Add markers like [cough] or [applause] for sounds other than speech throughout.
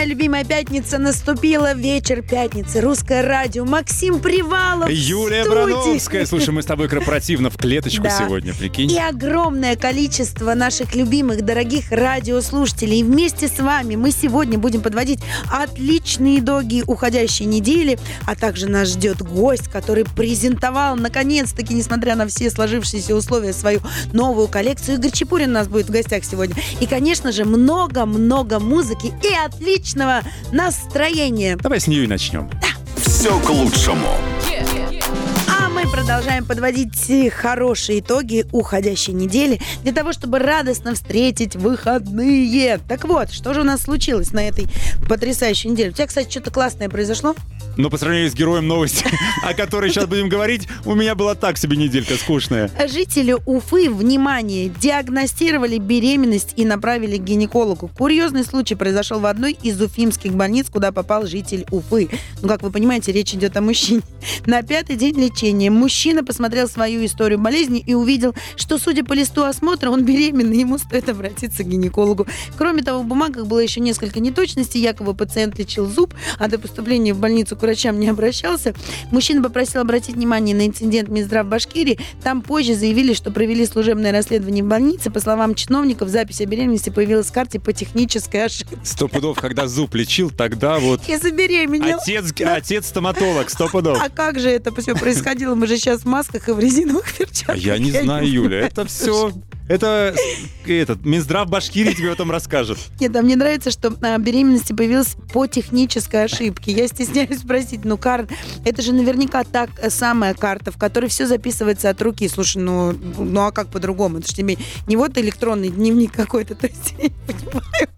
моя любимая пятница наступила. Вечер пятницы. Русское радио. Максим Привалов. Юлия. Брановская. Слушай, мы с тобой корпоративно в клеточку Да. сегодня, прикинь. И огромное количество наших любимых, дорогих радиослушателей. И вместе с вами мы сегодня будем подводить отличные итоги уходящей недели. А также нас ждет гость, который презентовал, наконец-таки, несмотря на все сложившиеся условия, свою новую коллекцию. Игорь Чепурин у нас будет в гостях сегодня. И, конечно же, много-много музыки и отличного настроения. Давай с нее и начнем. Все к лучшему. А мы продолжаем подводить э, хорошие итоги уходящей недели для того, чтобы радостно встретить выходные. Так вот, что же у нас случилось на этой потрясающей неделе? У тебя, кстати, что-то классное произошло? Но по сравнению с героем новости, [laughs] о которой сейчас будем говорить, у меня была так себе неделька скучная. Жители Уфы, внимание, диагностировали беременность и направили к гинекологу. Курьезный случай произошел в одной из уфимских больниц, куда попал житель Уфы. Ну, как вы понимаете, речь идет о мужчине. [laughs] На пятый день лечения мужчина посмотрел свою историю болезни и увидел, что, судя по листу осмотра, он беременный, ему стоит обратиться к гинекологу. Кроме того, в бумагах было еще несколько неточностей. Якобы пациент лечил зуб, а до поступления в больницу к врачам не обращался. Мужчина попросил обратить внимание на инцидент Минздрав Башкирии. Там позже заявили, что провели служебное расследование в больнице. По словам чиновников, запись о беременности появилась в карте по технической ошибке. Сто пудов, когда зуб лечил, тогда вот... Я забеременела. Отец, отец стоматолог, сто пудов. А как же это все происходило? Мы же сейчас в масках и в резиновых А перчатках. я не знаю, Юля, это все... Это этот Минздрав Башкирии тебе об этом расскажет. Нет, а мне нравится, что а, беременность появилась по технической ошибке. Я стесняюсь спросить, ну, Кар, это же наверняка так самая карта, в которой все записывается от руки. Слушай, ну, ну а как по-другому? Это же тебе не вот электронный дневник какой-то, [laughs] то есть я не понимаю.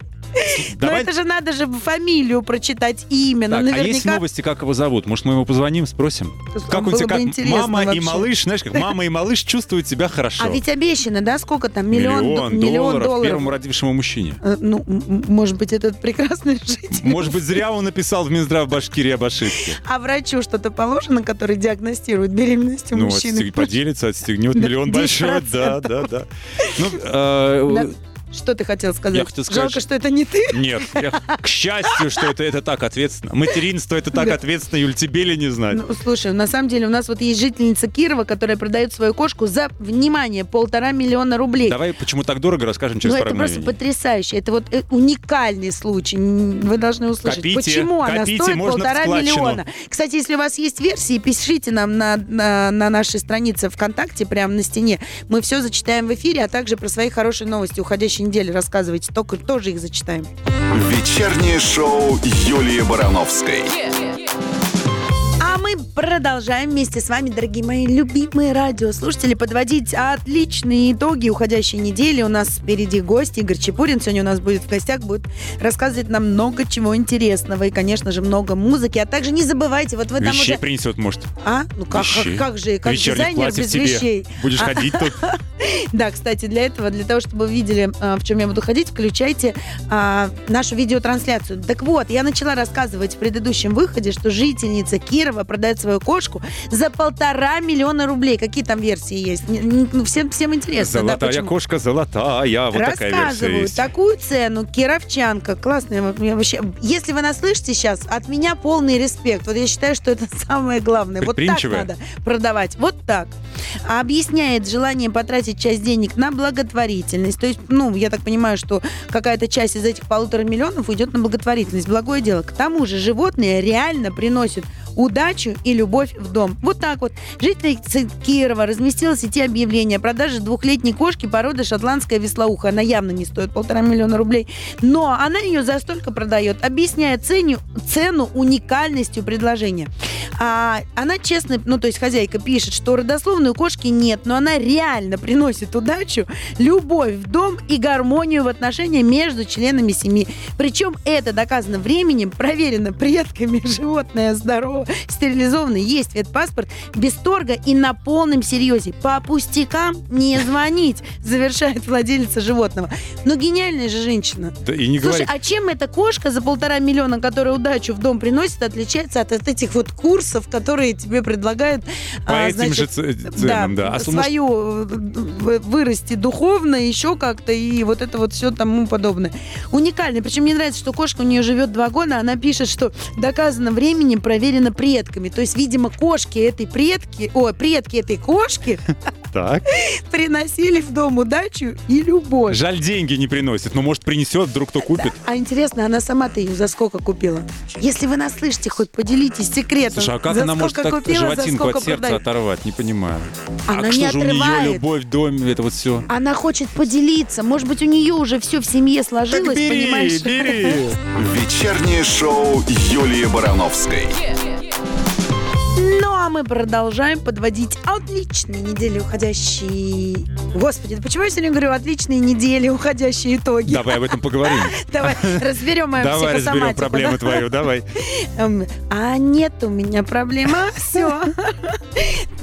Давай- Но это же надо же фамилию прочитать, имя. Так, ну, а есть наверняка... новости, как его зовут? Может, мы ему позвоним, спросим? Как тебя, бы как мама и вообще. малыш, знаешь, как мама и малыш чувствуют себя хорошо. А ведь обещано, да, сколько там? Миллион, миллион, до- миллион долларов, долларов. первому родившемому мужчине. Э, Ну, может быть, этот прекрасный [laughs] житель. Может быть, зря он написал в Минздрав Башкирии об ошибке. А врачу что-то положено, который диагностирует беременность у Ну, мужчины? отстег- поделится, отстегнет [laughs] миллион большой. Да, 10%. да, да. Ну, э, Да. Что ты хотел сказать? Я хотел сказать, Жалко, что- это не ты. Нет, я- к счастью, что это, это так ответственно. Материнство это так Да. ответственно, Юль, тебе ли не знать? Ну, слушай, на самом деле у нас вот есть жительница Кирова, которая продает свою кошку за, внимание, полтора миллиона рублей. Давай, почему так дорого, расскажем через Ну, пару это просто мгновений. потрясающе. Это вот э, уникальный случай. Вы должны услышать, Копите, почему она копите, стоит можно в полтора миллиона. Кстати, если у вас есть версии, пишите нам на, на, на нашей странице ВКонтакте, прямо на стене. Мы все зачитаем в эфире, а также про свои хорошие новости уходящей недели рассказывайте. Только тоже их зачитаем. Вечернее шоу Юлии Барановской. А мы продолжаем вместе с вами, дорогие мои любимые радиослушатели, подводить отличные итоги уходящей недели. У нас впереди гость Игорь Чепурин. Сегодня у нас будет в гостях, будет рассказывать нам много чего интересного и, конечно же, много музыки. А также не забывайте, вот вы там Вещей уже... принесет, может. А? Ну как, как, как же, как Вечерних дизайнер без тебе. вещей. Будешь А- ходить тут. [laughs] Да, кстати, для этого, для того, чтобы вы видели, а, в чем я буду ходить, включайте а, нашу видеотрансляцию. Так вот, я начала рассказывать в предыдущем выходе, что жительница Кирова продает свою кошку за полтора миллиона рублей. Какие там версии есть? Ну, всем, всем интересно. да, Золотая почему? кошка, золотая. Вот такая версия Рассказываю. есть. Такую цену кировчанка. Классная. вообще... Если вы нас слышите сейчас, от меня полный респект. Вот я считаю, что это [laughs] самое главное. Вот так надо продавать. Вот так. Объясняет желание потратить часть денег на благотворительность. То есть, ну, я так понимаю, что какая-то часть из этих полутора миллионов уйдет на благотворительность. Благое дело. К тому же животные реально приносят удачу и любовь в дом. Вот так вот. Жительница Кирова разместила в сети объявление о продаже двухлетней кошки породы шотландская веслоуха. Она явно не стоит полтора миллиона рублей. Но она ее за столько продает, объясняя цену, цену уникальностью предложения. А она честно, ну то есть хозяйка пишет, что родословной у кошки нет, но она реально приносит удачу, любовь в дом и гармонию в отношениях между членами семьи. Причем это доказано временем, проверено предками, [laughs] животное здорово, стерилизовано, есть ветпаспорт, без торга и на полном серьезе. По пустякам не звонить, [laughs] завершает владелица животного. Но гениальная же женщина. Да и не Слушай, говори. а чем эта кошка за полтора миллиона, которая удачу в дом приносит, отличается от, от этих вот кур, курсов, которые тебе предлагают По а, этим значит, же ценам, да. А с- может, свою э, в- вырасти духовно, еще как-то, и вот это вот все тому подобное. Уникальный. Причем мне нравится, что кошка у нее живет два года, она пишет, что доказано временем, проверено предками. То есть, видимо, кошки этой предки, о, предки этой кошки Так. приносили в дом удачу и любовь. Жаль, деньги не приносит, но может принесет, вдруг кто купит. А интересно, она сама-то ее за сколько купила? Если вы нас слышите, хоть поделитесь секретом. Слушай, а как за она может сколько так купила, животинку от сердца продает? оторвать? Не понимаю. Она а не что же у нее отрывает. любовь в доме, это вот все? Она хочет поделиться. Может быть, у нее уже все в семье сложилось, Так бери, понимаешь? бери. Вечернее шоу Юлии Барановской. Ну, а мы продолжаем подводить отличные недели уходящие... Господи, да почему я сегодня говорю отличные недели уходящие итоги? Давай об этом поговорим. [laughs] Давай разберем мою Давай разберем проблему да? твою, давай. Эм, А нет у меня проблема. Все.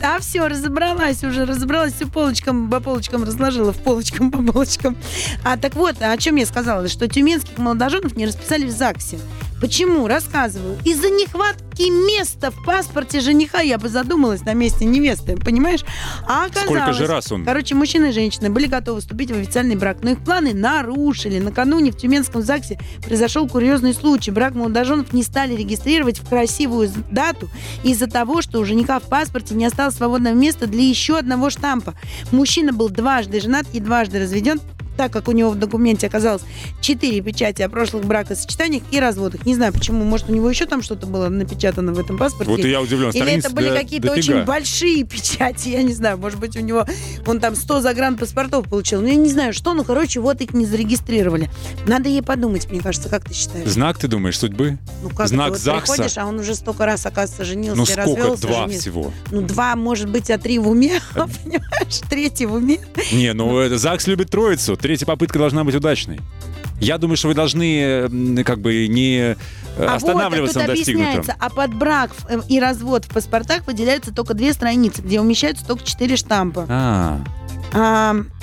А все, разобралась уже, разобралась, все полочкам по полочкам разложила, в полочкам по полочкам. А так вот, о чем я сказала, что тюменских молодоженов не расписали в ЗАГСе. Почему? Рассказываю. Из-за нехватки места в паспорте жениха я бы задумалась на месте невесты, понимаешь? А оказалось... Сколько же раз он? Короче, мужчина и женщина были готовы вступить в официальный брак, но их планы нарушили. Накануне в Тюменском ЗАГСе произошел курьезный случай. Брак молодоженов не стали регистрировать в красивую дату из-за того, что у жениха в паспорте не осталось свободного места для еще одного штампа. Мужчина был дважды женат и дважды разведен, так как у него в документе оказалось четыре печати о прошлых бракосочетаниях и разводах. Не знаю почему, может, у него еще там что-то было напечатано в этом паспорте. Вот и я удивлен. Или это были какие-то очень большие печати, я не знаю, может быть, у него, он там 100 загранпаспортов получил, ну, я не знаю, что, ну, короче, вот их не зарегистрировали. Надо ей подумать, мне кажется, как ты считаешь? Знак, ты думаешь, судьбы? Ну, как знак это, вот ЗАГСа? приходишь, а он уже столько раз, оказывается, женился Ну и сколько? развелся. Два женился. всего. Ну, два, может быть, а три в уме, [laughs] понимаешь? Третий в уме. Не, ну это ЗАГС любит троицу. Третья попытка должна быть удачной. Я думаю, что вы должны как бы не э, А останавливаться вот, на тут достигнутом. а под брак э, и развод в паспортах выделяются только две страницы, где умещаются только четыре штампа. А, А, а, а, а,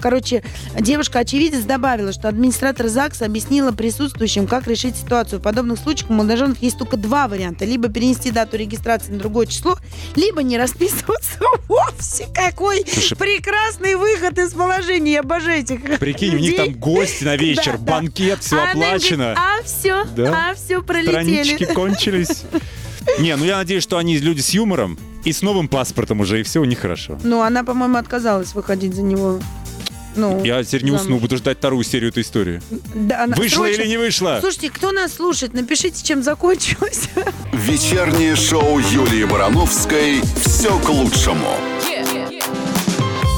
короче, девушка-очевидец добавила, что администратор ЗАГСа объяснила присутствующим, как решить ситуацию. В подобных случаях у молодоженов есть только два варианта. Либо перенести дату регистрации на другое число, либо не расписываться [laughs] вовсе. Какой Слушай, прекрасный выход из положения. Я обожаю этих прикинь, у них людей. там гости на вечер, [laughs] Да, да. банкет, все А она говорит, оплачено. а все, Да. а все пролетели. Странички кончились. [laughs] Не, ну я надеюсь, что они люди с юмором и с новым паспортом уже, и все у них хорошо. Ну, она, по-моему, отказалась выходить за него. Ну, Я теперь не замуж. усну, буду ждать вторую серию этой истории. Да, она- Вышла Срочно- или не вышла? Слушайте, кто нас слушает, напишите, чем закончилось. [laughs] Вечернее шоу Юлии Барановской «Все к лучшему».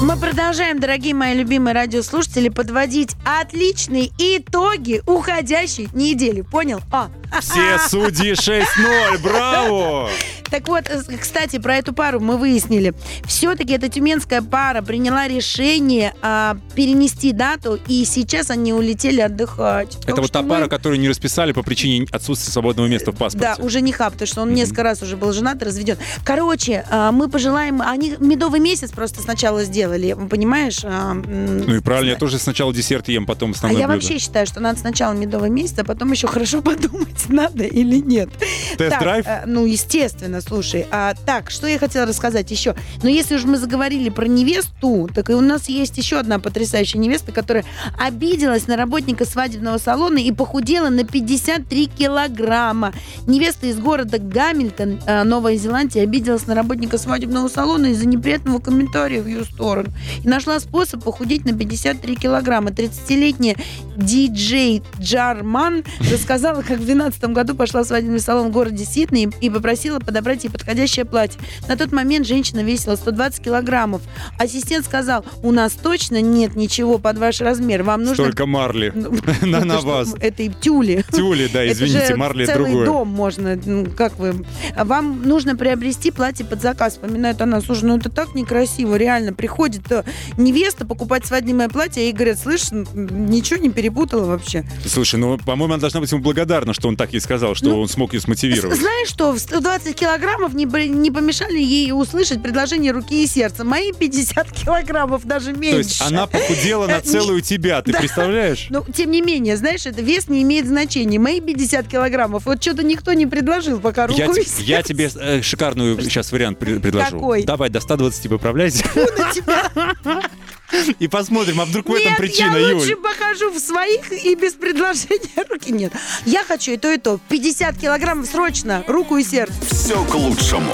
Мы продолжаем, дорогие мои любимые радиослушатели, подводить отличные итоги уходящей недели. Понял? А, Все [laughs] судьи 6-0, браво! Так вот, э, кстати, про эту пару мы выяснили. Все-таки эта тюменская пара приняла решение а, перенести дату, и сейчас они улетели отдыхать. Это Так вот та мы- пара, которую не расписали по причине отсутствия свободного места в паспорте. Да, у жениха, потому что он несколько раз уже был женат и разведен. Короче, а, мы пожелаем... Они медовый месяц просто сначала сделали, понимаешь? а, Ну и правильно, я тоже сначала десерт ем, потом А основное я блюдо. вообще считаю, что надо сначала медовый месяц, а потом еще хорошо [laughs] подумать, надо или нет. Тест-драйв? Э, ну, естественно, слушай. А, так, что я хотела рассказать еще? Но если уж мы заговорили про невесту, так и у нас есть еще одна потрясающая невеста, которая обиделась на работника свадебного салона и похудела на 53 килограмма. Невеста из города Гамильтон, э, Новая Зеландия, обиделась на работника свадебного салона из-за неприятного комментария в ее сторону. И нашла способ похудеть на 53 килограмма. 30-летняя диджей Джарман рассказала, как в 2012 году пошла в свадебный салон в городе Сидней и попросила подобрать ей подходящее платье. На тот момент женщина весила 120 килограммов. Ассистент сказал, у нас точно нет ничего под ваш размер. Вам нужно... Столько марли Ну, [laughs] на, это на вас. Это и тюли. Тюли, да, извините, марли целый другое. дом можно, ну, как вы. А Вам нужно приобрести платье под заказ, вспоминает она. Слушай, ну это так некрасиво, реально. Приходит э, невеста покупать свадебное платье, и говорят, слышь, ничего не перепутала вообще. Слушай, ну, по-моему, она должна быть ему благодарна, что он так ей сказал, что Ну, он смог ее смотивировать. Знаешь что, в 120 килограмм килограммов не, не помешали ей услышать предложение руки и сердца. Мои 50 [laughs] килограммов даже меньше. То есть она похудела на [laughs] целую тебя, ты Да. представляешь? Ну, тем не менее, знаешь, это вес не имеет значения. Мои 50 килограммов. Вот что-то никто не предложил пока руку Я, и сердце. я тебе э, шикарную сейчас вариант пред- предложу. Какой? Давай до 120 поправляйся на тебя. [laughs] [laughs] и посмотрим, а вдруг в этом Нет, причина, я Юль. лучше покажу в своих и без предложения [laughs] руки. Нет, я хочу и то, и то. 50 килограммов срочно, руку и сердце. Все к лучшему.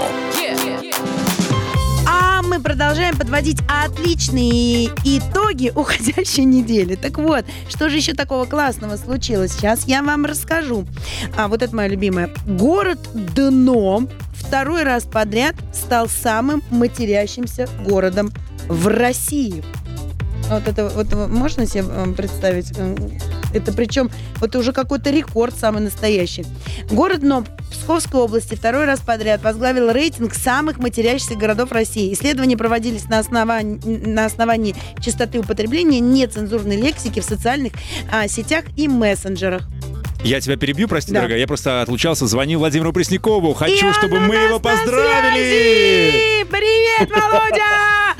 А мы продолжаем подводить отличные итоги уходящей недели. Так вот, что же еще такого классного случилось? Сейчас я вам расскажу. А вот это мое любимое. Город Дно второй раз подряд стал самым матерящимся городом в России. Вот это вот можно себе э, представить? Э, Это причем вот уже какой-то рекорд самый настоящий. Город Дно Псковской области второй раз подряд возглавил рейтинг самых матерящихся городов России. Исследования проводились на основании, на основании частоты употребления нецензурной лексики в социальных а, сетях и мессенджерах. Я тебя перебью, прости, Да. дорогая. Я просто отлучался, звонил Владимиру Преснякову. Хочу, И чтобы мы его поздравили! связи! Привет, Володя!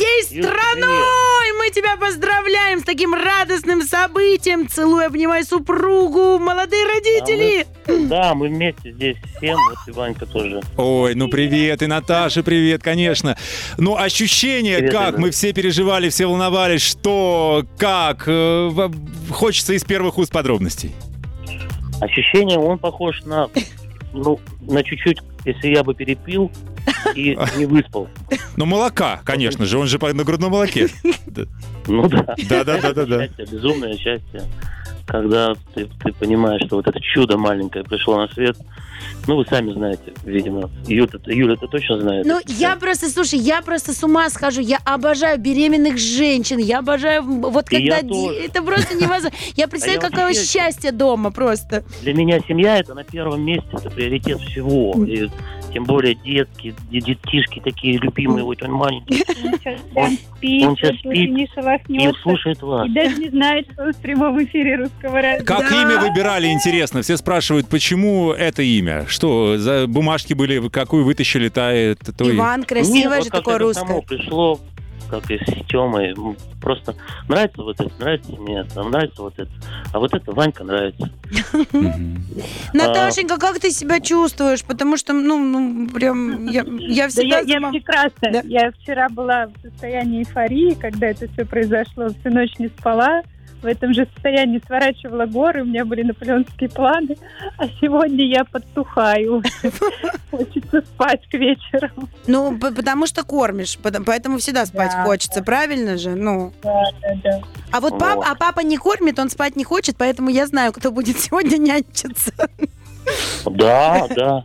Всей страной мы тебя поздравляем с таким радостным событием. Целую, обнимай супругу, молодые родители. Да, мы вместе здесь всем, вот и Ванька тоже. Ой, ну привет, и Наташа, привет, конечно. Ну, ощущения, Привет, как? Мы все переживали, все волновались, что, как? Э, Хочется из первых уст подробностей. Ощущение, он похож на, ну, на чуть-чуть, если я бы перепил и не выспал. Ну, молока, конечно же, он же на грудном молоке. Ну да. Счастье, безумное счастье, когда ты, ты понимаешь, что вот это чудо маленькое пришло на свет. Ну, вы сами знаете, видимо. Юля, Юля это точно знает. Ну, я просто, слушай, я просто с ума схожу. Я обожаю беременных женщин. Я обожаю, вот И когда... я ди- тоже. Это просто невозможно. Я представляю, А я какое вообще- счастье дома просто. Для меня семья это на первом месте, это приоритет всего. И тем более детки, де- детишки такие любимые, вот он маленький. Он сейчас спит, он уже спит не И слушает вас. И даже не знает, что он в прямом эфире русского радио. Как Да. имя выбирали, интересно? Все спрашивают, почему это имя? Что, за бумажки были, какую вытащили, та, это, то и- Иван, Нет, красивое вот же как такое русское. само пришло, как и с Тёмой. Просто нравится вот это, нравится мне это, нравится вот это. А вот это Ванька нравится. Мгм. Наташенька, как ты себя чувствуешь? Потому что, ну, ну прям, я, я Да всегда... я, прекрасно. Я вчера была в состоянии эйфории, когда это все произошло. Всю ночь не спала. В этом же состоянии сворачивала горы, у меня были наполеонские планы. А сегодня я подтухаю. [laughs] Хочется спать к вечеру. Ну, потому что кормишь, поэтому всегда спать хочется, правильно же? Ну, Да, да, да. а вот пап, а папа не кормит, он спать не хочет, поэтому я знаю, кто будет [laughs] сегодня нянчиться. Да, да.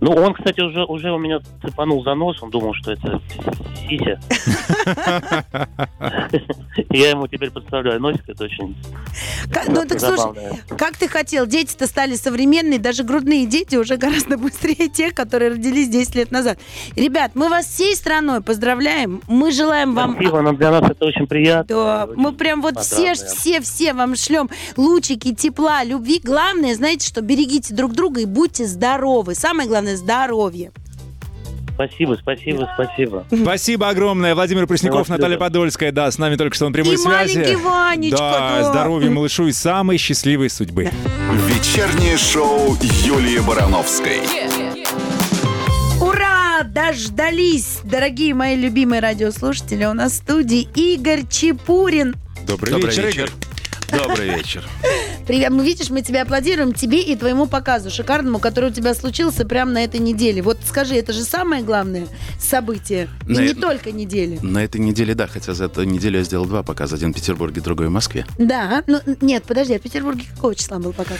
Ну, он, кстати, уже, уже у меня цепанул за нос, он думал, что это Сися. [laughs] Я ему теперь представляю носик, это очень ну, так слушай, как ты хотел? Дети-то стали современные, даже грудные дети уже гораздо быстрее тех, которые родились 10 лет назад. Ребят, мы вас всей страной поздравляем. Мы желаем вам Спасибо, но для нас это очень приятно. Да, мы прям вот все, все, все вам шлем лучики тепла, любви. Главное, знаете, что берегите друг друга и будьте здоровы. Самое главное здоровье. Спасибо, спасибо, спасибо. Спасибо огромное. Владимир Пресняков, Наталья. Подольская. Да, с нами только что на прямой и связи. маленький Ванечка. Да, здоровья малышу и самой счастливой судьбы. Вечернее шоу Юлии Барановской. Ура! Дождались, дорогие мои любимые радиослушатели. У нас в студии Игорь Чепурин. Добрый, Добрый вечер, вечер. Игорь. Добрый вечер. Привет, мы видишь, мы тебе аплодируем, тебе и твоему показу шикарному, который у тебя случился прямо на этой неделе. Вот скажи, это же самое главное событие. И На- не только недели. На этой неделе, да, хотя за эту неделю я сделал два показа. Один в Петербурге, другой в Москве. Да, ну нет, подожди, а в Петербурге какого числа был показ?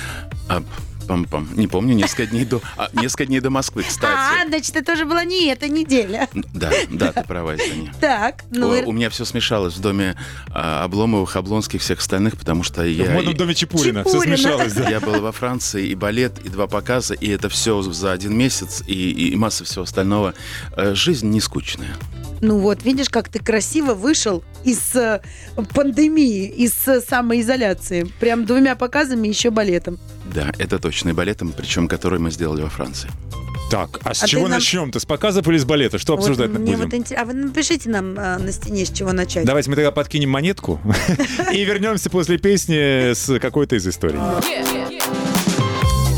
А, пам-пам. Не помню, несколько дней до... а, несколько дней до Москвы, А, кстати. значит, это уже была не эта неделя. Да, да, ты права, извини. Так, ну... и- У меня все смешалось в доме а, Обломовых, Облонских, всех остальных, потому что В я... модном доме Чепурина. Все Чепурина. смешалось, да. Я был во Франции, и балет, и два показа, и это все за один месяц, и, и масса всего остального. Э, Жизнь не скучная. Ну вот, видишь, как ты красиво вышел из э, пандемии, из э, самоизоляции. Прям двумя показами, еще балетом. Да, это точно, и балетом, причем который мы сделали во Франции. Так, а с А чего нам- начнем-то? С показов или с балета? Что Вот обсуждать мне будем? вот интерес- А вы напишите нам а, на стене, с чего начать. Давайте мы тогда подкинем монетку [laughs] и вернемся после песни с какой-то из историй.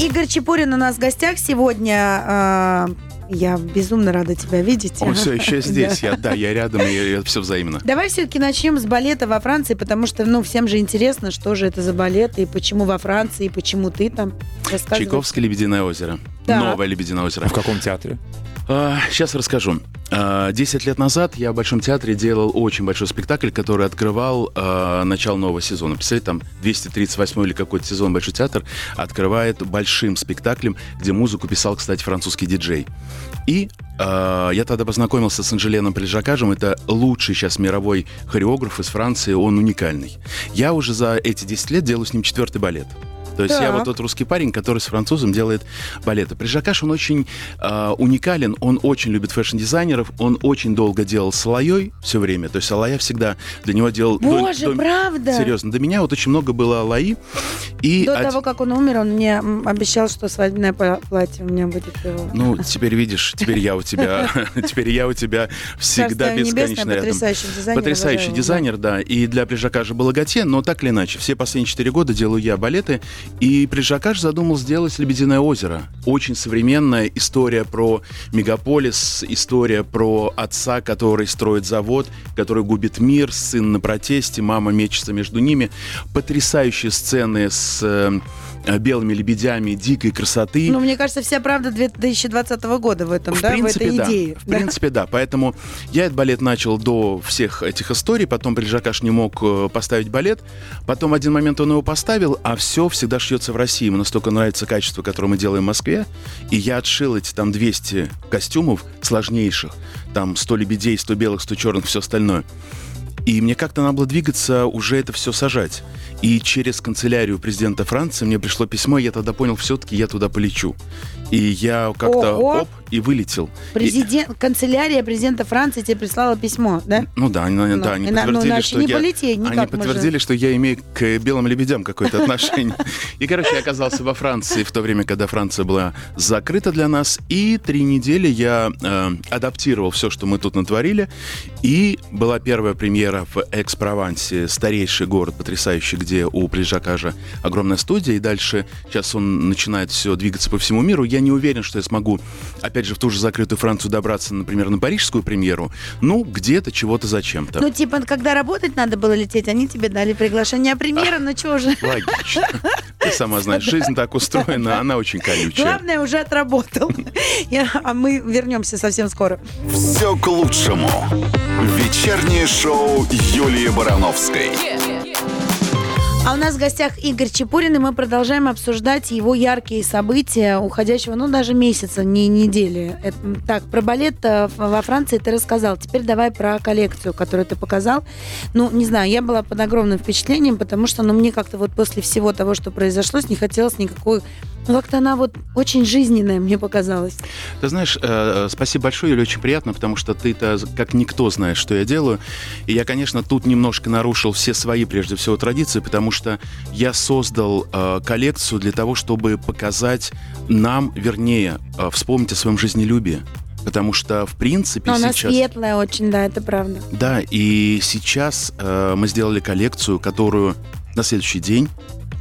Игорь Чепурин у нас в гостях сегодня. Я безумно рада тебя видеть. Он все еще [laughs] Да. здесь. Я, да, я рядом, и, все взаимно. Давай все-таки начнем с балета во Франции, потому что, ну, всем же интересно, что же это за балет, и почему во Франции, и почему ты там. Чайковское «Лебединое озеро». Так. Новое «Лебединое озеро». В каком театре? Сейчас расскажу. А, Десять лет назад я в Большом театре делал очень большой спектакль, который открывал а, начало нового сезона. Представляете, там 238 или какой-то сезон Большой театр открывает большим спектаклем, где музыку писал, кстати, французский диджей. И а, я тогда познакомился с Анжеленом Прижакажем. Это лучший сейчас мировой хореограф из Франции, он уникальный. Я уже за эти 10 лет делаю с ним четвертый балет. То есть я Так. вот тот русский парень, который с французом делает балеты. Прельжокаж, он очень э, уникален, он очень любит fashion-дизайнеров, он очень долго делал с Алаей все время. То есть Алая всегда для него делал... до- Боже, до- правда? Серьезно, до меня вот очень много было Алаи. И До од- того, как он умер, он мне обещал, что свадебное пла- платье у меня будет его. Ну, теперь видишь, теперь я у тебя, [laughs] теперь я у тебя всегда бесконечно рядом. потрясающий дизайнер. Потрясающий дизайнер, да. И для Прижакажа было Готье, но так или иначе, все последние четыре года делаю я балеты. И Прижакаж задумал сделать «Лебединое озеро». Очень современная история про мегаполис, история про отца, который строит завод, который губит мир, сын на протесте, мама мечется между ними. Потрясающие сцены с э, белыми лебедями, дикой красоты. Ну, мне кажется, вся правда 2020 года в этом, В да, принципе, в этой да. идее. В Да. принципе, да. Поэтому я этот балет начал до всех этих историй. Потом Прижакаш не мог э, поставить балет. Потом в один момент он его поставил, а все всегда шьется в России. Ему настолько нравится качество, которое мы делаем в Москве. И я отшил эти там 200 костюмов сложнейших. Там 100 лебедей, 100 белых, 100 черных, все остальное. И мне как-то надо было двигаться, уже это все сажать. И через канцелярию президента Франции мне пришло письмо, и я тогда понял, все-таки я туда полечу. И я как-то оп, и вылетел. И- Президент, канцелярия президента Франции тебе прислала письмо, да? ну да, они, Ну, да, они и на- ну, подтвердили, иначе что не я... полететь никак они подтвердили, что я имею к белым лебедям какое-то отношение. И, короче, я оказался во Франции в то время, когда Франция была закрыта для нас. И три недели я э, адаптировал все, что мы тут натворили. И была первая премьера в Экс-Провансе, старейший город потрясающий, где у Прижакажа огромная студия. И дальше сейчас он начинает все двигаться по всему миру. Я не уверен, что я смогу, опять же, в ту же закрытую Францию добраться, например, на парижскую премьеру. Ну, где-то, чего-то, зачем-то. Ну, типа, когда работать надо было лететь, они тебе дали приглашение, а премьера, ну чего же? Логично. Ты сама знаешь, жизнь так устроена, она очень колючая. Главное, уже отработал. Я- а мы вернемся совсем скоро. Все к лучшему. Вечернее шоу Юлии Барановской. А у нас в гостях Игорь Чепурин, и мы продолжаем обсуждать его яркие события уходящего, ну, даже месяца, не недели. Это- так, про балет э, во Франции ты рассказал. Теперь давай про коллекцию, которую ты показал. Ну, не знаю, я была под огромным впечатлением, потому что, ну, мне как-то вот после всего того, что произошло, не хотелось никакой... Ну, как-то она вот очень жизненная мне показалась. Ты знаешь, э, спасибо большое, Юля, очень приятно, потому что ты-то как никто знаешь, что я делаю. И я, конечно, тут немножко нарушил все свои, прежде всего, традиции, потому что я создал э, коллекцию для того, чтобы показать нам, вернее, э, вспомнить о своем жизнелюбии. Потому что, в принципе, Но она сейчас... светлая очень, да, это правда. Да, и сейчас э, мы сделали коллекцию, которую на следующий день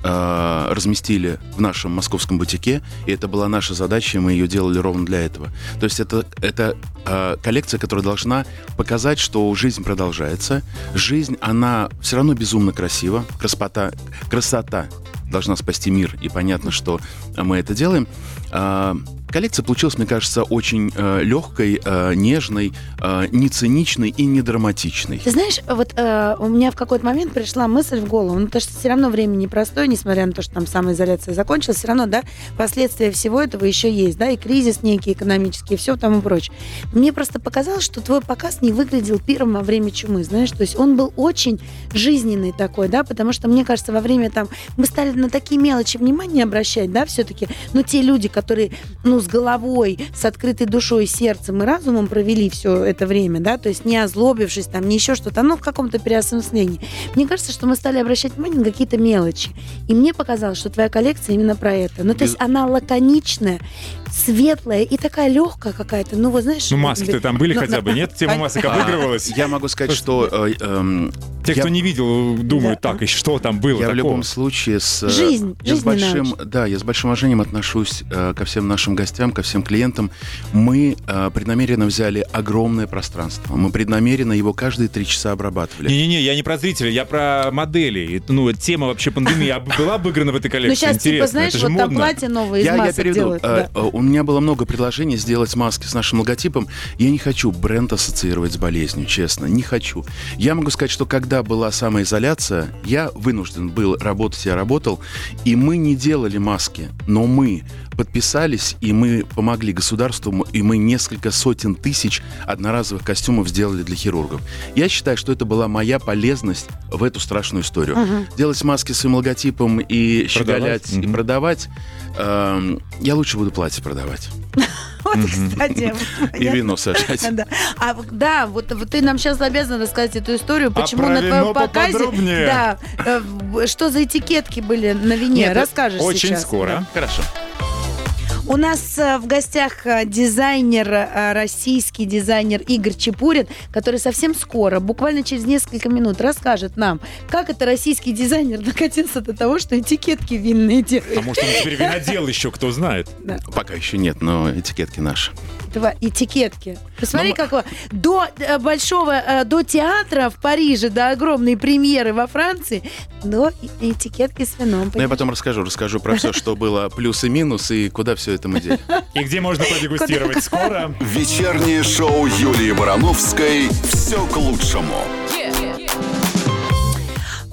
э, разместили в нашем московском бутике, и это была наша задача, и мы ее делали ровно для этого. То есть это, это э, коллекция, которая должна показать, что жизнь продолжается. Жизнь, она все равно безумно красива. Красота, красота должна спасти мир, и понятно, что мы это делаем. А, Коллекция получилась, мне кажется, очень э, легкой, э, нежной, э, не циничной и не драматичной. Ты знаешь, вот э, у меня в какой-то момент пришла мысль в голову, ну, потому что все равно время непростое, несмотря на то, что там самоизоляция закончилась, все равно, да, последствия всего этого еще есть, да, и кризис некий экономический, и все тому прочее. Мне просто показалось, что твой показ не выглядел пиром во время чумы, знаешь, то есть он был очень жизненный такой, да, потому что, мне кажется, во время там, мы стали на такие мелочи внимание обращать, да, все-таки. Но те люди, которые, ну, с головой, с открытой душой, сердцем и разумом провели все это время, да, то есть не озлобившись там, не еще что-то, ну, в каком-то переосмыслении. Мне кажется, что мы стали обращать внимание на какие-то мелочи. И мне показалось, что твоя коллекция именно про это. Ну, то есть она лаконичная, светлая и такая легкая какая-то. Ну, вот знаешь... Ну, маски-то там были ну, хотя бы, нет? Тема масок обыгрывалась. Я могу сказать, что э, эм, Те, я- кто не видел, думают, так, и что там было Я в такого? любом случае с э, Жизнь, я с большим, да, я с большим уважением отношусь э, ко всем нашим гостям, ко всем клиентам. Мы э, преднамеренно взяли огромное пространство. Мы преднамеренно его каждые три часа обрабатывали. Не-не-не, я не про зрителей, я про модели. Ну, тема вообще пандемии была обыграна в этой Ну, коллекции? сейчас, типа, знаешь, вот там платье новое из Я, я масок перейду. делают. Э, да. э, У меня было много предложений сделать маски с нашим логотипом. Я не хочу бренд ассоциировать с болезнью, честно, не хочу. Я могу сказать, что когда была самоизоляция, я вынужден был работать, я работал, и мы не делали маски, но мы подписались, и мы помогли государству, и мы несколько сотен тысяч одноразовых костюмов сделали для хирургов. Я считаю, что это была моя полезность в эту страшную историю. Делать маски своим логотипом и щеголять, и Мгм. продавать, эм, я лучше буду платье продавать. [laughs] Вот, кстати. [laughs] И вино сажать. Да, а, да вот, вот ты нам сейчас обязан рассказать эту историю, почему про на твоем показе, да, э, что за этикетки были на вине, Нет, расскажешь Очень сейчас. скоро. Хорошо. У нас э, в гостях э, дизайнер, э, российский дизайнер Игорь Чепурин, который совсем скоро, буквально через несколько минут, расскажет нам, как это российский дизайнер [laughs] докатился до того, что этикетки винные делает. А может, он теперь винодел еще, кто знает. Пока еще нет, но этикетки наши. Два этикетки. Посмотри, Но какого. До э, большого, э, до театра в Париже, до огромной премьеры во Франции, до этикетки с вином. Но я потом расскажу, расскажу про все, что было плюс и минус, и куда все это мы дели. [laughs] И где можно продегустировать скоро? Вечернее шоу Юлии Барановской «Все к лучшему».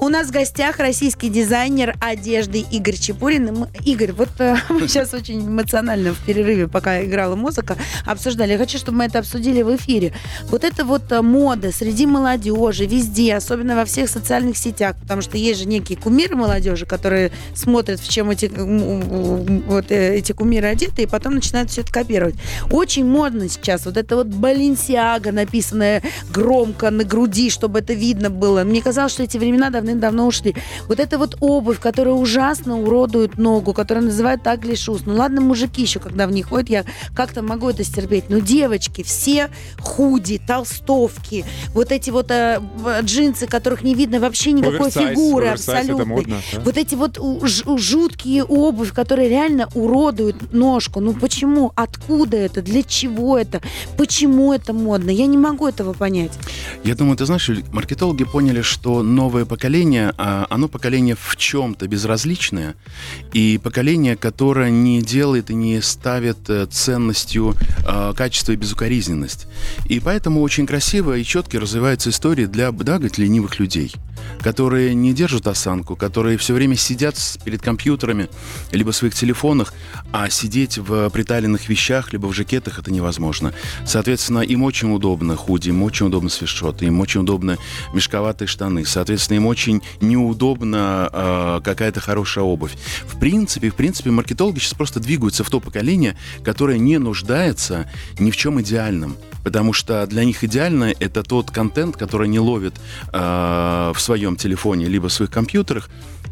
У нас в гостях российский дизайнер одежды Игорь Чепурин. Игорь, вот э, [laughs] мы сейчас очень эмоционально в перерыве, пока играла музыка, обсуждали. Я хочу, чтобы мы это обсудили в эфире. Вот это вот э, мода среди молодежи, везде, особенно во всех социальных сетях, потому что есть же некие кумиры молодежи, которые смотрят, в чем эти, м, вот, э, эти кумиры одеты, и потом начинают все это копировать. Очень модно сейчас вот это вот Баленсиага, написанное громко на груди, чтобы это видно было. Мне казалось, что эти времена давным-давно ушли. Вот это вот обувь, которая ужасно уродует ногу, которая называют агли шуз. Ну ладно, мужики еще, когда в них ходят, я как-то могу это стерпеть. Но девочки, все худи, толстовки, вот эти вот э, джинсы, которых не видно вообще никакой Оверсайз, фигуры оверсайз, это абсолютно. модно, да. Вот эти вот жуткие обувь, которые реально уродуют ножку. Ну почему? Откуда это? Для чего это? Почему это модно? Я не могу этого понять. Я думаю, ты знаешь, маркетологи поняли, что новое поколение, а, оно поколение в чем-то безразличное, и поколение, которое не делает и не ставит э, ценностью а, качество и безукоризненность. И поэтому очень красиво и четко развиваются истории для, да, говорит, ленивых людей, которые не держат осанку, которые все время сидят перед компьютерами, либо в своих телефонах, а сидеть в приталенных вещах, либо в жакетах это невозможно. Соответственно, им очень удобно худи, им очень удобно свитшоты, им очень удобно мешковатые штаны. Соответственно, им очень неудобно э, какая-то хорошая обувь. В принципе, в принципе, маркетологи сейчас просто двигаются в то поколение, которое не нуждается ни в чем идеальном. Потому что для них идеально это тот контент, который они ловят э, в своем телефоне либо в своих компьютерах.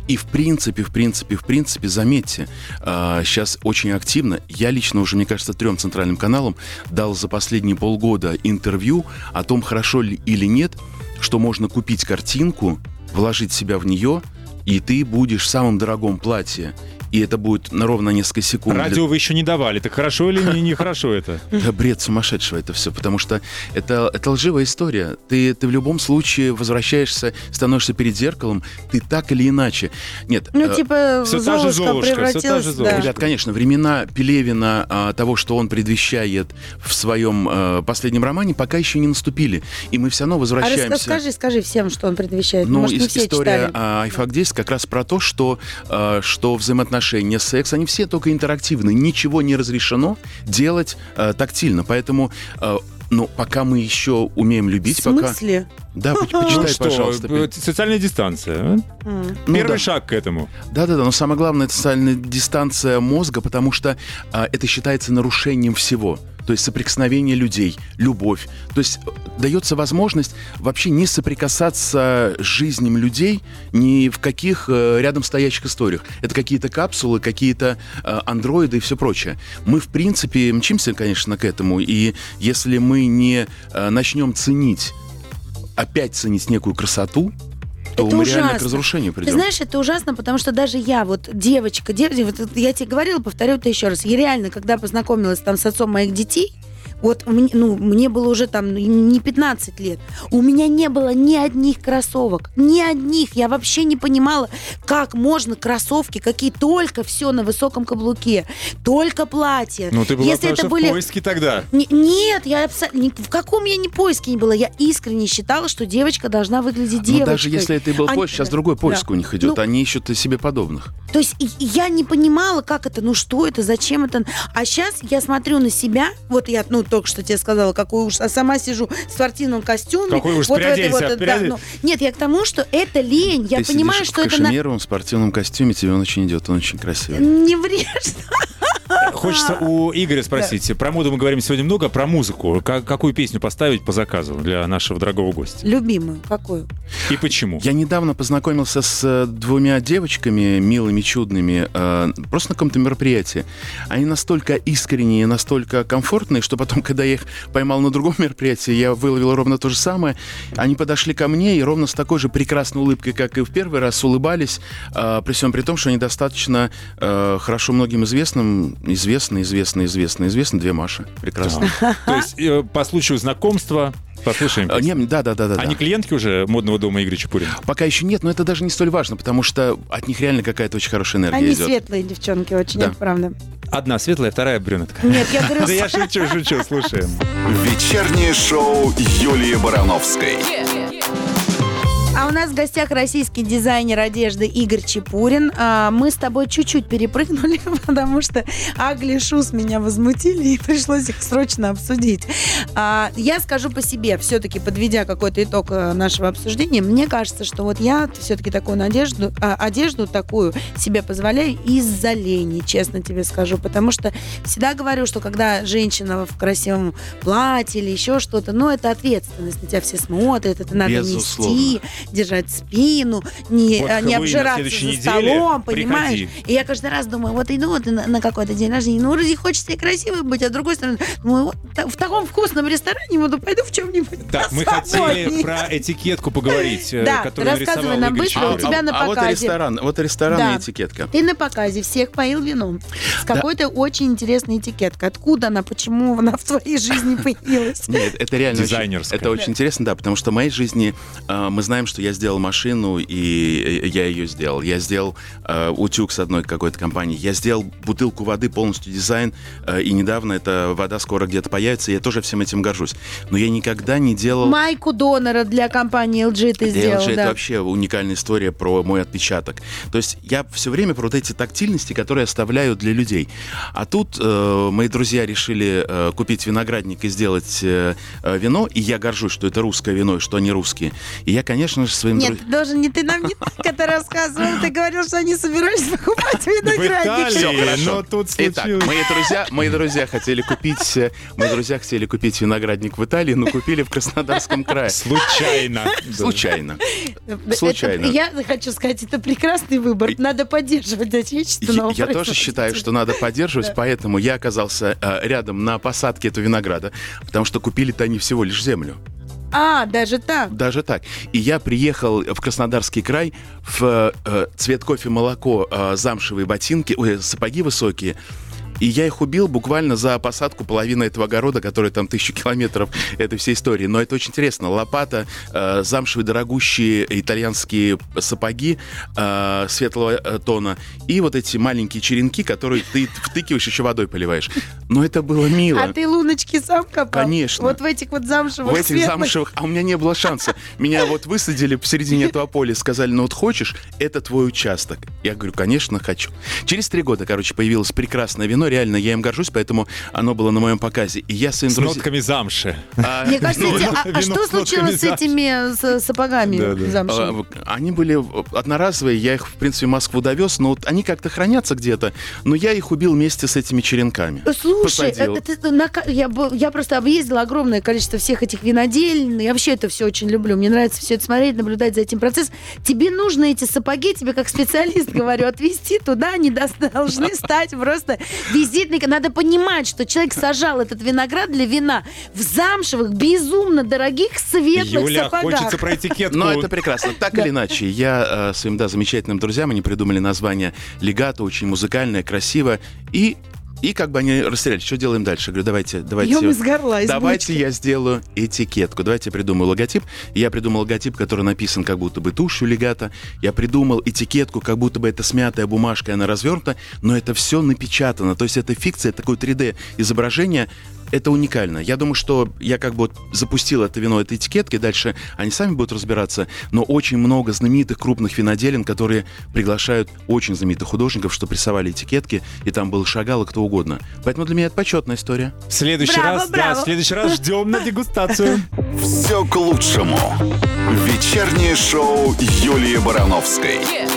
И в принципе, в принципе, в принципе, заметьте, э, сейчас очень активно, я лично уже, мне кажется, трем центральным каналам дал за последние полгода интервью о том, хорошо ли или нет, что можно купить картинку, вложить себя в нее, и ты будешь в самом дорогом платье. И это будет на ровно несколько секунд. Радио вы еще не давали. Так хорошо или не- нехорошо это? да бред сумасшедшего это все, потому что это, это лживая история. Ты, ты в любом случае возвращаешься, становишься перед зеркалом, ты так или иначе. Нет, Ну, э, типа, всё та же Золушка та превратилась... да. Ребят, конечно, времена Пелевина, а, того, что он предвещает в своем э, последнем романе, пока еще не наступили. И мы все равно А возвращаемся. расскажи, скажи всем, что он предвещает. Ну, Может, все история читали. а, iFact 10 как раз про то, что, а, что взаимоотношения, секс, они все только интерактивны. Ничего не разрешено делать а, тактильно. Поэтому а, Ну, пока мы еще умеем любить, В пока... смысле? Да, по- Ну почитай, что, пожалуйста. э, социальная дистанция. М. Ну Первый да. шаг к этому. Да-да-да, но самое главное, это социальная дистанция мозга, потому что а, это считается нарушением всего. То есть соприкосновение людей, любовь. То есть э, дается возможность вообще не соприкасаться с жизнью людей ни в каких э, рядом стоящих историях. Это какие-то капсулы, какие-то э, андроиды и все прочее. Мы, в принципе, мчимся, конечно, к этому. И если мы не начнем ценить, опять ценить некую красоту, то Это мы реально к ужасно. разрушению Ты придем. знаешь, это ужасно, потому что даже я, вот девочка, девочка, вот я тебе говорила, повторю это еще раз. Я реально, когда познакомилась там с отцом моих детей, вот мне, ну, мне было уже там ну, не 15 лет. У меня не было ни одних кроссовок. Ни одних. Я вообще не понимала, как можно кроссовки, какие только все на высоком каблуке. Только платье. Ну, ты была Если это были... в поиске тогда. Не- Нет, я абсолютно... В каком я ни поиске не была. Я искренне считала, что девочка должна выглядеть девочкой. Ну, даже если это и был Они- поиск, сейчас другой поиск Да. у них идет. Ну, Они ищут себе подобных. То есть я не понимала, как это, ну что это, зачем это. А сейчас я смотрю на себя, вот я, ну, только что тебе сказала, какой уж, а сама сижу в спортивном костюме. Какой ужас, вот в приоденься, вот, да, приоденься. ну, нет, я к тому, что это лень. Я Ты понимаю, что в это на... кашемировом спортивном костюме, тебе он очень идет, он очень красивый. Не врешь. [laughs] Хочется у Игоря спросить. Про моду мы говорим сегодня много, про музыку. Как- какую песню поставить по заказу для нашего дорогого гостя? Любимую, какую? И почему? Я недавно познакомился с э, двумя девочками, милыми, чудными, э, просто на каком-то мероприятии. Они настолько искренние, настолько комфортные, что потом, [laughs] когда я их поймал на другом мероприятии, я выловил ровно то же самое. Они подошли ко мне и ровно с такой же прекрасной улыбкой, как и в первый раз, улыбались, э, при всем при том, что они достаточно хорошо многим известным, известны, известны, известны, известны, две Маши. Прекрасно. То есть э, по случаю знакомства послушаем. Песню. не, да, да, да, да. да. Они клиентки уже модного дома Игоря Чепурина? Пока еще нет, но это даже не столь важно, потому что от них реально какая-то очень хорошая энергия Они идет. светлые девчонки очень, Да. это правда. Одна светлая, вторая брюнетка. Нет, я [laughs] говорю, Да я шучу, шучу, слушаем. Вечернее шоу Юлии Барановской. А у нас в гостях российский дизайнер одежды Игорь Чепурин. А, Мы с тобой чуть-чуть перепрыгнули, [laughs] потому что Агли Шус меня возмутили, и пришлось их срочно обсудить. А, Я скажу по себе, все-таки подведя какой-то итог э, нашего обсуждения, мне кажется, что вот я все-таки такую надежду, а, одежду такую себе позволяю из-за лени, честно тебе скажу, потому что всегда говорю, что когда женщина в красивом платье или еще что-то, ну, это ответственность, на тебя все смотрят, это надо Безусловно. нести, держать спину, не, Вот а, не обжираться за неделе. столом, понимаешь? Приходи. И я каждый раз думаю, вот иду вот на, на какой-то день рождения, ну, вроде хочется и красивой быть, а с другой стороны, ну, вот в таком вкусном ресторане буду, пойду в чем-нибудь Так, мы хотели [laughs] про этикетку поговорить, э, Да, которую рассказывай нам быстро, у тебя на а вот показе. ресторан, вот ресторан Да. и этикетка. Ты на показе всех поил вином. С какой-то очень интересной этикеткой. Откуда она, почему она в твоей жизни [laughs] появилась? Нет, это реально Дизайнерская. это очень интересно, да, потому что в моей жизни э, мы знаем, что я сделал машину, и э, я ее сделал. Я сделал э, утюг с одной какой-то компании. Я сделал бутылку воды, полностью дизайн, э, и недавно эта вода скоро где-то появится, я тоже всем этим горжусь. Но я никогда не делал... Майку донора для компании LG ты Для сделал, LG это да. вообще уникальная история про мой отпечаток. То есть я все время про вот эти тактильности, которые оставляю для людей. А тут э, мои друзья решили э, купить виноградник и сделать э, э, вино, и я горжусь, что это русское вино, и что они русские. И я, конечно же, своим Нет, друзьям... даже не ты нам не так это рассказывал. Ты говорил, что они собирались покупать виноградник. Италии, хорошо. но тут Итак, случилось... мои друзья, мои друзья хотели купить, э, мои друзья хотели купить виноградник в Италии, но купили в Краснодарском крае. Случайно. [laughs] Случайно. Случайно. я хочу сказать, это прекрасный выбор. Надо поддерживать отечественного Я, я тоже считаю, что надо поддерживать, поэтому я оказался э, рядом на посадке этого винограда, потому что купили-то они всего лишь землю. А, даже так. Даже так. И я приехал в Краснодарский край в э, цвет кофе молоко, э, замшевые ботинки, ой, сапоги высокие. И я их убил буквально за посадку половины этого огорода, который там тысячу километров этой всей истории. Но это очень интересно. Лопата, э, замшевые дорогущие итальянские сапоги э, светлого э, тона и вот эти маленькие черенки, которые ты втыкиваешь, еще водой поливаешь. Но это было мило. А ты луночки сам копал? Конечно. Вот в этих вот замшевых В этих светлых. замшевых, а у меня не было шанса. Меня вот высадили посередине этого поля сказали, ну вот хочешь, это твой участок. Я говорю, конечно, хочу. Через три года, короче, появилось прекрасное вино, вино, реально, я им горжусь, поэтому оно было на моем показе. И я своим С друзьям... нотками замши. А, [laughs] Мне кажется, Ну, эти- [laughs] а, а что случилось с замши. этими с- сапогами Да, да. замшевыми? А, Они были одноразовые, я их, в принципе, в Москву довез, но вот они как-то хранятся где-то, но я их убил вместе с этими черенками. Слушай, посадил. это, это на ка- я, просто объездила огромное количество всех этих винодель. Я вообще это все очень люблю. Мне нравится все это смотреть, наблюдать за этим процессом. Тебе нужно эти сапоги, тебе как специалист [laughs] говорю, отвезти туда, они должны стать просто визитной. Надо понимать, что человек сажал этот виноград для вина в замшевых, безумно дорогих светлых Юля, сапогах. хочется про этикетку. Но это прекрасно. Так или иначе, я э, своим да, замечательным друзьям, они придумали название «Легато», очень музыкальное, красиво, и и как бы они растерялись, что делаем дальше? Я говорю, давайте, давайте. Пьем из горла, из Давайте бочки. я сделаю этикетку. Давайте я придумаю логотип. Я придумал логотип, который написан как будто бы тушью легата. Я придумал этикетку, как будто бы это смятая бумажка, она развернута, но это все напечатано. То есть это фикция, такое 3D изображение. Это уникально. Я думаю, что я как бы вот запустил это вино этой этикетки, дальше они сами будут разбираться, но очень много знаменитых крупных виноделин, которые приглашают очень знаменитых художников, что прессовали этикетки, и там был Шагал и кто угодно. Поэтому для меня это почетная история. В следующий Браво, раз, да, браво. в следующий раз ждем на дегустацию. [laughs] Все к лучшему. Вечернее шоу Юлии Барановской. У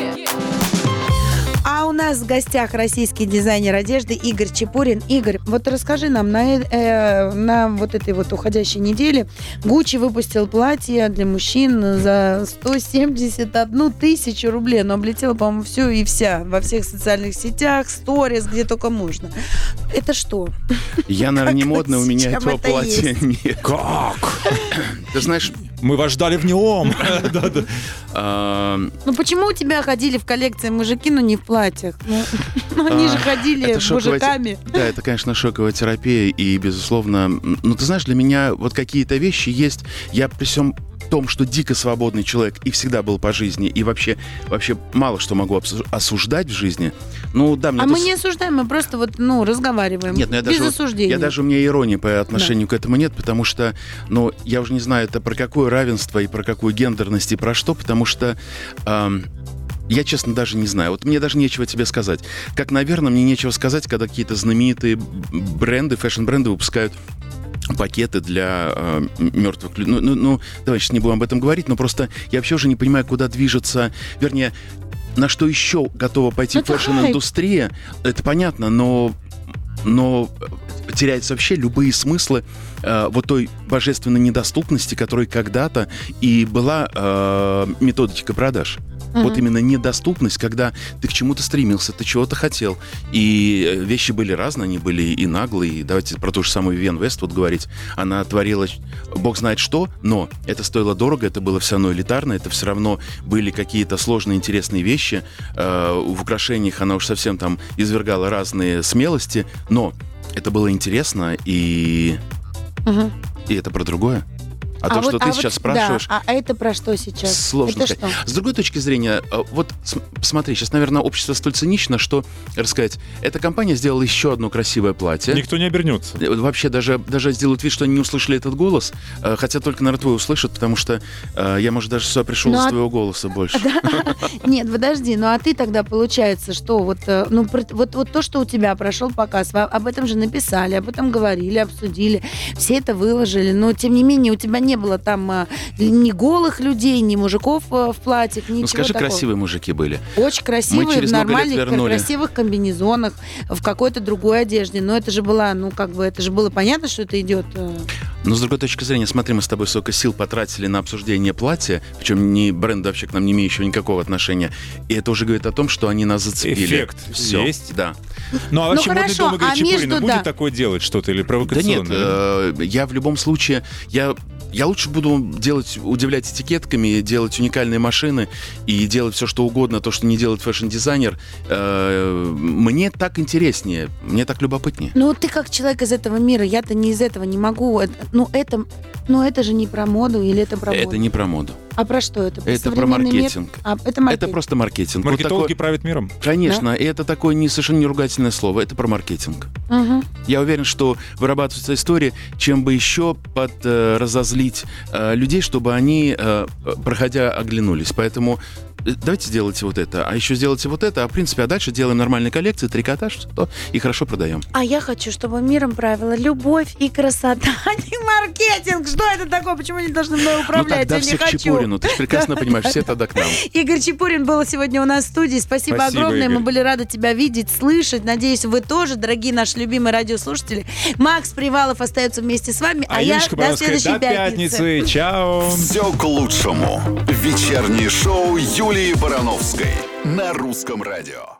нас в гостях российский дизайнер одежды Игорь Чепурин. Игорь, вот расскажи нам, на, э, на вот этой вот уходящей неделе Гуччи выпустил платье для мужчин за 171 тысячу рублей. Оно облетело, по-моему, все и вся во всех социальных сетях, сторис, где только можно. Это что? Я, наверное, не модный, у меня этого это платья нет. Как? Ты знаешь, Мы вас ждали в нем. [laughs] Ну почему у тебя ходили в коллекции мужики, но не в платьях? Ну, [laughs] ну, они же А, ходили мужиками. Да, это, конечно, шоковая терапия, и, безусловно, ну, ты знаешь, для меня вот какие-то вещи есть, я при всем том, что дико свободный человек и всегда был по жизни, и вообще, вообще мало что могу осуждать в жизни. Ну, да, мне А это мы не осуждаем, мы просто вот, ну, разговариваем. Нет, ну я без даже, осуждения. я даже у меня иронии по отношению к этому нет, потому что, ну, я уже не знаю, это про какое равенство и про какую гендерность и про что, потому что ам, я, честно, даже не знаю. Вот мне даже нечего тебе сказать. Как, наверное, мне нечего сказать, когда какие-то знаменитые бренды, fashion-бренды выпускают пакеты для э, мертвых людей. Ну, ну, ну, давай сейчас не будем об этом говорить, но просто я вообще уже не понимаю, куда движется, вернее, на что еще готова пойти Ну, это fashion-индустрия. Это понятно, но но теряются вообще любые смыслы э, вот той божественной недоступности, которой когда-то и была э, методика продаж. Вот именно недоступность, когда ты к чему-то стремился, ты чего-то хотел. И э, вещи были разные, они были и наглые. И давайте про ту же самую Вен Вест вот говорить. Она творила бог знает что, но это стоило дорого, это было все равно элитарно, это все равно были какие-то сложные, интересные вещи. Э, в украшениях она уж совсем там извергала разные смелости, но это было интересно, и, Мгм. и это про другое. А, то, вот- что ты вот, сейчас да, спрашиваешь, а это про что сейчас? Сложно это сказать. что? С другой точки зрения, э, вот с- смотри, сейчас, наверное, общество столь цинично, что, рассказать, эта компания сделала еще одно красивое платье. Никто не обернется. Э, Вообще даже, даже сделают вид, что они не услышали этот голос, э, хотя только, наверное, твой услышат, потому что я, может, даже сюда пришел Ну, из а- твоего голоса больше. [laughs] [laughs] Нет, подожди, ну а ты тогда получается, что вот, ну, вот, вот то, что у тебя прошел показ, об этом же написали, об этом говорили, обсудили, все это выложили, но тем не менее у тебя не было там э, ни голых людей, ни мужиков э, в платьях, ничего Ну, скажи, такого. красивые мужики были. Очень красивые, Мы через в много лет нормальных, вернули. красивых комбинезонах, в какой-то другой одежде. Но это же было, ну, как бы, это же было понятно, что это идет. э, Но с другой точки зрения, смотри, мы с тобой столько сил потратили на обсуждение платья, причем не бренд вообще к нам не имеющего никакого отношения. И это уже говорит о том, что они нас зацепили. Эффект Все. есть? Да. Ну, а Ну, вообще, модный хорошо, дом Игоря а Чапурина между- будет да. такое делать что-то или Да провокационное? нет, э, я в любом случае, я, я лучше буду делать, удивлять этикетками, делать уникальные машины и делать все, что угодно, то, что не делает fashion-дизайнер. Э, мне так интереснее, мне так любопытнее. Ну, ты как человек из этого мира, я-то не из этого не могу. Это- Ну, это, ну, это же не про моду или это про моду? Это не про моду. А про что это? Это про современный мир? маркетинг. А, это маркетинг. Это просто маркетинг. Вот Маркетологи такой- правят миром. Конечно, и это такое не совершенно не ругательное слово, это про маркетинг. Мгм. Я уверен, что вырабатывается история, чем бы еще под э, разозлить э, людей, чтобы они, э, проходя, оглянулись. Поэтому давайте сделайте вот это, а еще сделайте вот это, а в принципе, а дальше делаем нормальные коллекции, трикотаж, то и хорошо продаем. А я хочу, чтобы миром правила любовь и красота, а [laughs] не маркетинг. Что это такое? Почему они должны мной Ну управлять? тогда я все не хочу. Чепурину, ты же прекрасно понимаешь, все тогда к нам. [laughs] Игорь Чепурин был сегодня у нас в студии. Спасибо, Спасибо, огромное. Мы были рады тебя видеть, слышать. Надеюсь, вы тоже, дорогие наши любимые радиослушатели. Макс Привалов остается вместе с вами, а, А я до следующей до пятницы. пятницы. Чао. Все к лучшему. Вечернее шоу Юлии Барановской на русском радио.